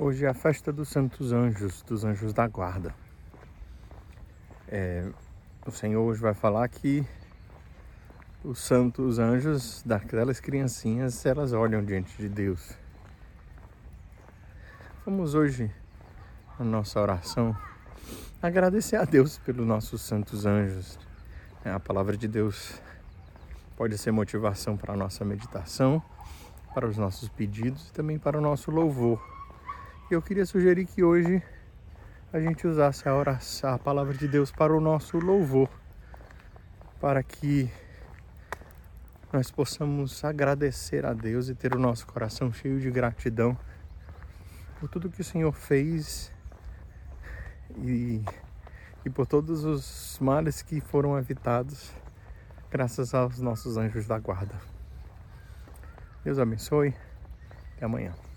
Hoje é a festa dos Santos Anjos, dos Anjos da Guarda. É, o Senhor hoje vai falar que os santos anjos daquelas criancinhas, elas olham diante de Deus. Vamos hoje, na nossa oração, agradecer a Deus pelos nossos santos anjos. É, a palavra de Deus pode ser motivação para a nossa meditação, para os nossos pedidos e também para o nosso louvor eu queria sugerir que hoje a gente usasse a oração, a palavra de Deus para o nosso louvor, para que nós possamos agradecer a Deus e ter o nosso coração cheio de gratidão por tudo que o Senhor fez e, e por todos os males que foram evitados graças aos nossos anjos da guarda. Deus abençoe. Até amanhã.